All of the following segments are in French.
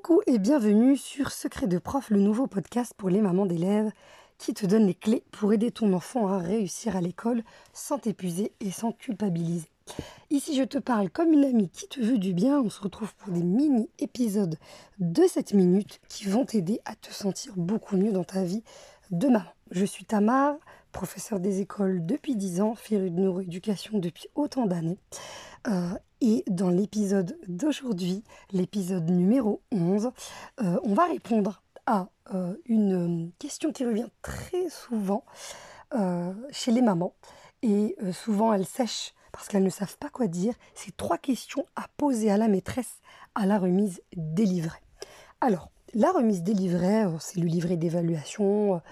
Coucou et bienvenue sur Secret de prof, le nouveau podcast pour les mamans d'élèves qui te donne les clés pour aider ton enfant à réussir à l'école sans t'épuiser et sans culpabiliser. Ici, je te parle comme une amie qui te veut du bien. On se retrouve pour des mini-épisodes de 7 minutes qui vont t'aider à te sentir beaucoup mieux dans ta vie de maman. Je suis Tamar, professeur des écoles depuis 10 ans, férue de neuroéducation depuis autant d'années. Euh, et dans l'épisode d'aujourd'hui, l'épisode numéro 11, euh, on va répondre à euh, une question qui revient très souvent chez les mamans. Et souvent elles sèchent parce qu'elles ne savent pas quoi dire. C'est trois questions à poser à la maîtresse à la remise des livrets. Alors, la remise des livrets, c'est le livret d'évaluation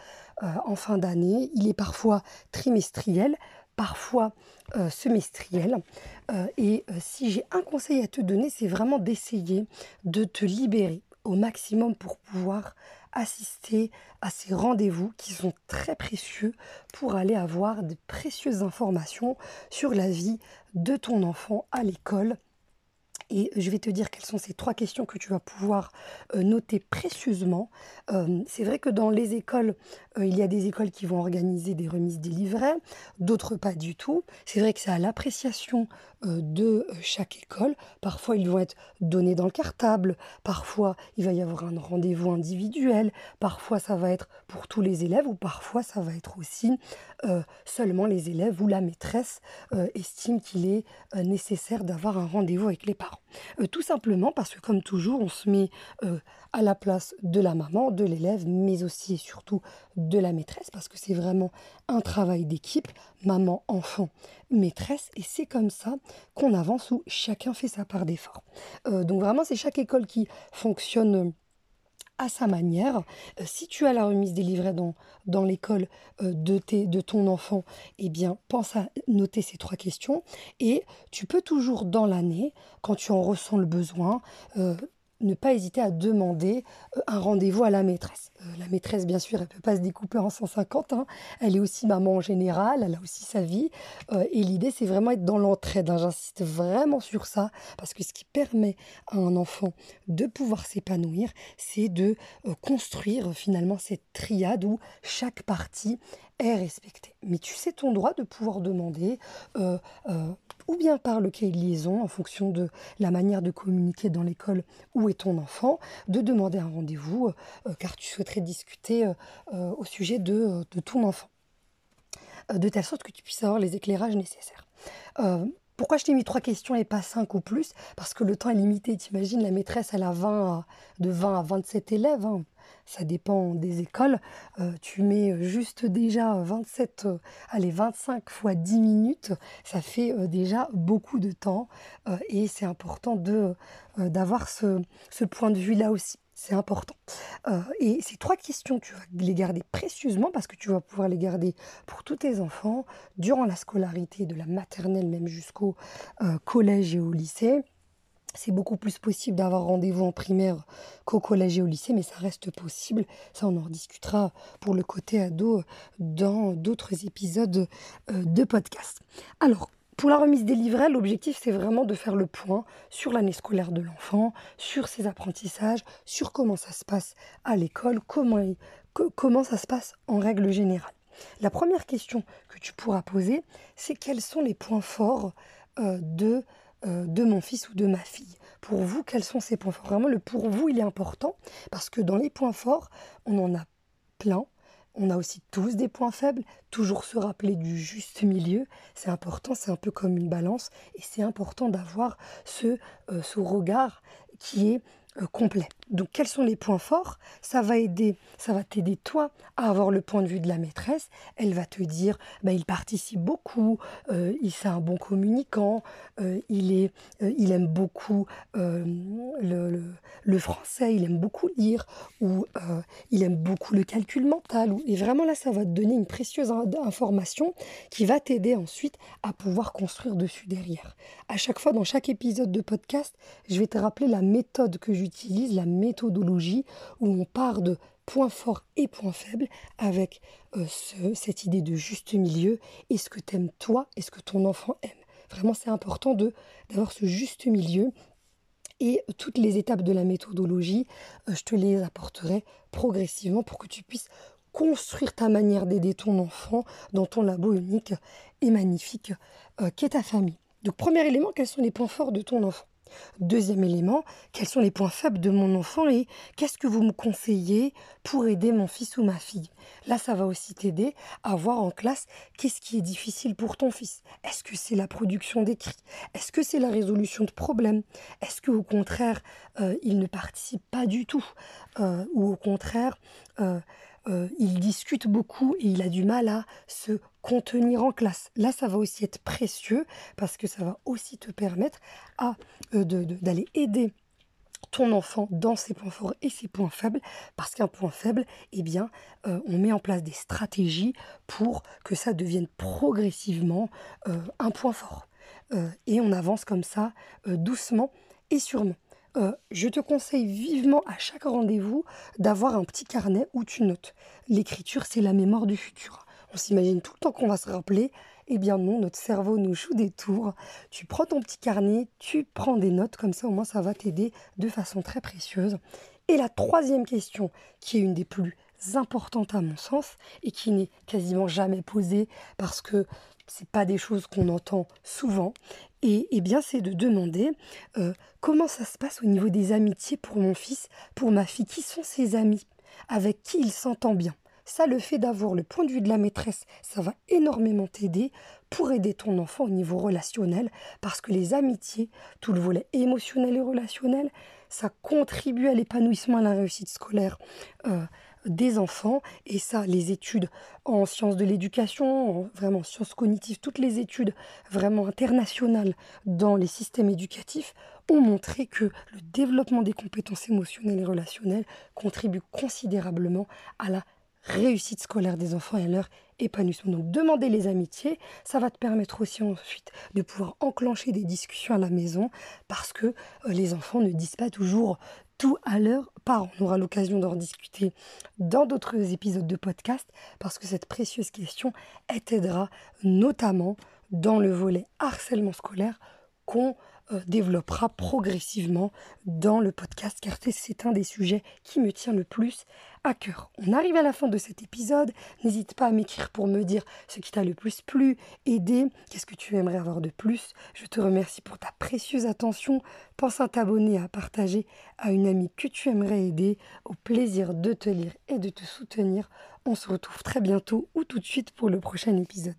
en fin d'année. Il est parfois trimestriel, parfois euh, semestriel. Euh, et euh, si j'ai un conseil à te donner, c'est vraiment d'essayer de te libérer au maximum pour pouvoir assister à ces rendez-vous qui sont très précieux pour aller avoir de précieuses informations sur la vie de ton enfant à l'école et je vais te dire quelles sont ces trois questions que tu vas pouvoir euh, noter précieusement. Euh, c'est vrai que dans les écoles, euh, il y a des écoles qui vont organiser des remises des livrets, d'autres pas du tout. C'est vrai que c'est à l'appréciation de chaque école. Parfois, ils vont être donnés dans le cartable, parfois, il va y avoir un rendez-vous individuel, parfois, ça va être pour tous les élèves, ou parfois, ça va être aussi seulement les élèves ou la maîtresse estime qu'il est nécessaire d'avoir un rendez-vous avec les parents. Euh, tout simplement parce que comme toujours, on se met euh, à la place de la maman, de l'élève, mais aussi et surtout de la maîtresse, parce que c'est vraiment un travail d'équipe, maman, enfant, maîtresse, et c'est comme ça qu'on avance où chacun fait sa part d'effort. Euh, donc vraiment, c'est chaque école qui fonctionne à sa manière. Euh, si tu as la remise des livrets dans, dans l'école euh, de, ton enfant, eh bien, pense à noter ces trois questions. Et tu peux toujours, dans l'année, quand tu en ressens le besoin, euh, ne pas hésiter à demander euh, un rendez-vous à la maîtresse. Euh, la maîtresse, bien sûr, elle ne peut pas se découper en 150. Hein. Elle est aussi maman en général, elle a aussi sa vie. Euh, et l'idée, c'est vraiment être dans l'entraide. Hein. J'insiste vraiment sur ça, parce que ce qui permet à un enfant de pouvoir s'épanouir, c'est de construire finalement cette triade où chaque partie est respectée. Mais tu sais ton droit de pouvoir demander ou bien par le cahier de liaison en fonction de la manière de communiquer dans l'école où est ton enfant, de demander un rendez-vous euh, car tu souhaiterais discuter euh, euh, au sujet de, ton enfant. de telle sorte que tu puisses avoir les éclairages nécessaires. Pourquoi je t'ai mis trois questions et pas cinq ou plus? Parce que le temps est limité. T'imagines, la maîtresse, elle a 20 de 20 à 27 élèves. Hein ça dépend des écoles. Euh, tu mets juste déjà 27, euh, allez, 25 fois 10 minutes, ça fait euh, déjà beaucoup de temps et c'est important d'avoir ce, ce point de vue-là aussi. C'est important. et ces trois questions, tu vas les garder précieusement parce que tu vas pouvoir les garder pour tous tes enfants durant la scolarité, de la maternelle même jusqu'au collège et au lycée. C'est beaucoup plus possible d'avoir rendez-vous en primaire qu'au collège et au lycée, mais ça reste possible. Ça, on en discutera pour le côté ado dans d'autres épisodes euh, de podcast. Alors, pour la remise des livrets, l'objectif, c'est vraiment de faire le point sur l'année scolaire de l'enfant, sur ses apprentissages, sur comment ça se passe à l'école, comment, comment ça se passe en règle générale. La première question que tu pourras poser, c'est quels sont les points forts euh, de de mon fils ou de ma fille. Pour vous, quels sont ces points forts? Vraiment, le pour vous, il est important parce que dans les points forts, on en a plein. On a aussi tous des points faibles. Toujours se rappeler du juste milieu, c'est important. C'est un peu comme une balance et c'est important d'avoir ce, euh, ce regard qui est euh, complet. Donc quels sont les points forts? Ça va aider, ça va t'aider toi à avoir le point de vue de la maîtresse. Elle va te dire, bah, il participe beaucoup, euh, il c'est un bon communicant, euh, il est, il aime beaucoup le, français, il aime beaucoup lire, ou il aime beaucoup le calcul mental. et vraiment là, ça va te donner une précieuse information qui va t'aider ensuite à pouvoir construire dessus derrière. À chaque fois, dans chaque épisode de podcast, je vais te rappeler la méthode que j'utilise, la méthodologie, où on part de points forts et points faibles avec euh, cette idée de juste milieu. Est-ce que tu aimes toi Est-ce que ton enfant aime Vraiment, c'est important d'avoir ce juste milieu Et toutes les étapes de la méthodologie, euh, je te les apporterai progressivement pour que tu puisses construire ta manière d'aider ton enfant dans ton labo unique et magnifique euh, qu'est ta famille. Donc premier élément, quels sont les points forts de ton enfant? Deuxième élément, quels sont les points faibles de mon enfant et qu'est-ce que vous me conseillez pour aider mon fils ou ma fille? Là, ça va aussi t'aider à voir en classe qu'est-ce qui est difficile pour ton fils. Est-ce que c'est la production d'écrits? Est-ce que c'est la résolution de problèmes? Est-ce que au contraire, euh, il ne participe pas du tout euh, Ou au contraire, euh, il discute beaucoup et il a du mal à se contenir en classe. Là, ça va aussi être précieux parce que ça va aussi te permettre à, euh, d'aller aider ton enfant dans ses points forts et ses points faibles, parce qu'un point faible, eh bien, euh, on met en place des stratégies pour que ça devienne progressivement euh, un point fort. et on avance comme ça, doucement et sûrement. Je te conseille vivement à chaque rendez-vous d'avoir un petit carnet où tu notes. L'écriture, c'est la mémoire du futur on s'imagine tout le temps qu'on va se rappeler. Eh bien non, notre cerveau nous joue des tours. Tu prends ton petit carnet, tu prends des notes, comme ça au moins ça va t'aider de façon très précieuse. Et la troisième question, qui est une des plus importantes à mon sens, et qui n'est quasiment jamais posée parce que c'est pas des choses qu'on entend souvent, et, eh bien c'est de demander euh, comment ça se passe au niveau des amitiés pour mon fils, pour ma fille, qui sont ses amis, avec qui il s'entend bien? Ça, le fait d'avoir le point de vue de la maîtresse, ça va énormément t'aider pour aider ton enfant au niveau relationnel, parce que les amitiés, tout le volet émotionnel et relationnel, ça contribue à l'épanouissement, à la réussite scolaire. Euh, des enfants. Et ça les études en sciences de l'éducation vraiment sciences cognitives toutes les études vraiment internationales dans les systèmes éducatifs ont montré que le développement des compétences émotionnelles et relationnelles contribue considérablement à la réussite scolaire des enfants et à leur épanouissement. Donc demander les amitiés, ça va te permettre aussi ensuite de pouvoir enclencher des discussions à la maison parce que euh, les enfants ne disent pas toujours tout à leur part. On aura l'occasion d'en discuter dans d'autres épisodes de podcast parce que cette précieuse question, t'aidera notamment dans le volet harcèlement scolaire qu'on euh, développera progressivement dans le podcast car c'est un des sujets qui me tient le plus à cœur. On arrive à la fin de cet épisode. N'hésite pas à m'écrire pour me dire ce qui t'a le plus plu, aider, qu'est-ce que tu aimerais avoir de plus? Je te remercie pour ta précieuse attention. Pense à t'abonner, à partager à une amie que tu aimerais aider. Au plaisir de te lire et de te soutenir. On se retrouve très bientôt ou tout de suite pour le prochain épisode.